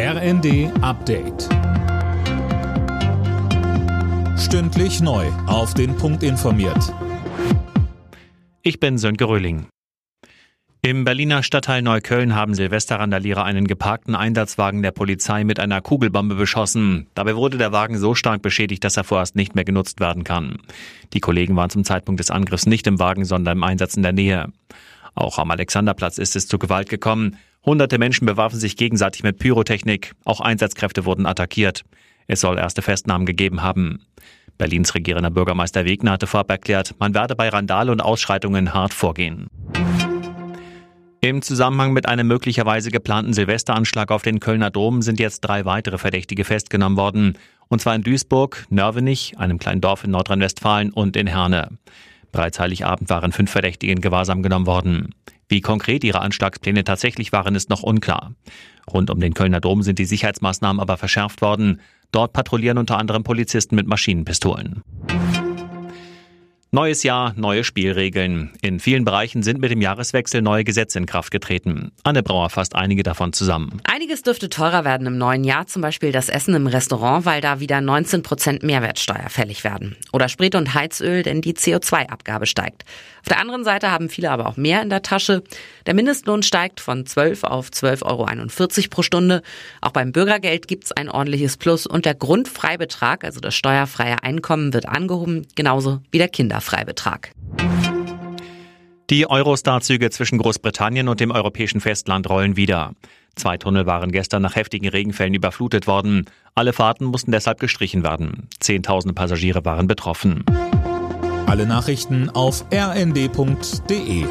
RND Update. Stündlich neu. Auf den Punkt informiert. Ich bin Sönke Röhling. Im Berliner Stadtteil Neukölln haben Silvesterrandalierer einen geparkten Einsatzwagen der Polizei mit einer Kugelbombe beschossen. Dabei wurde der Wagen so stark beschädigt, dass er vorerst nicht mehr genutzt werden kann. Die Kollegen waren zum Zeitpunkt des Angriffs nicht im Wagen, sondern im Einsatz in der Nähe. Auch am Alexanderplatz ist es zu Gewalt gekommen. Hunderte Menschen bewarfen sich gegenseitig mit Pyrotechnik. Auch Einsatzkräfte wurden attackiert. Es soll erste Festnahmen gegeben haben. Berlins regierender Bürgermeister Wegner hatte vorab erklärt, man werde bei Randale und Ausschreitungen hart vorgehen. Im Zusammenhang mit einem möglicherweise geplanten Silvesteranschlag auf den Kölner Dom sind jetzt drei weitere Verdächtige festgenommen worden. Und zwar in Duisburg, Nörvenich, einem kleinen Dorf in Nordrhein-Westfalen und in Herne. Bereits Heiligabend waren fünf Verdächtige in Gewahrsam genommen worden. Wie konkret ihre Anschlagspläne tatsächlich waren, ist noch unklar. Rund um den Kölner Dom sind die Sicherheitsmaßnahmen aber verschärft worden. Dort patrouillieren unter anderem Polizisten mit Maschinenpistolen. Neues Jahr, neue Spielregeln. In vielen Bereichen sind mit dem Jahreswechsel neue Gesetze in Kraft getreten. Anne Brauer fasst einige davon zusammen. Einiges dürfte teurer werden im neuen Jahr, zum Beispiel das Essen im Restaurant, weil da wieder 19 Prozent Mehrwertsteuer fällig werden. Oder Sprit und Heizöl, denn die CO2-Abgabe steigt. Auf der anderen Seite haben viele aber auch mehr in der Tasche. Der Mindestlohn steigt von 12 auf 12,41 Euro pro Stunde. Auch beim Bürgergeld gibt es ein ordentliches Plus und der Grundfreibetrag, also das steuerfreie Einkommen, wird angehoben, genauso wie der Kinder Freibetrag. Die Eurostar-Züge zwischen Großbritannien und dem europäischen Festland rollen wieder. Zwei Tunnel waren gestern nach heftigen Regenfällen überflutet worden. Alle Fahrten mussten deshalb gestrichen werden. Zehntausende Passagiere waren betroffen. Alle Nachrichten auf rnd.de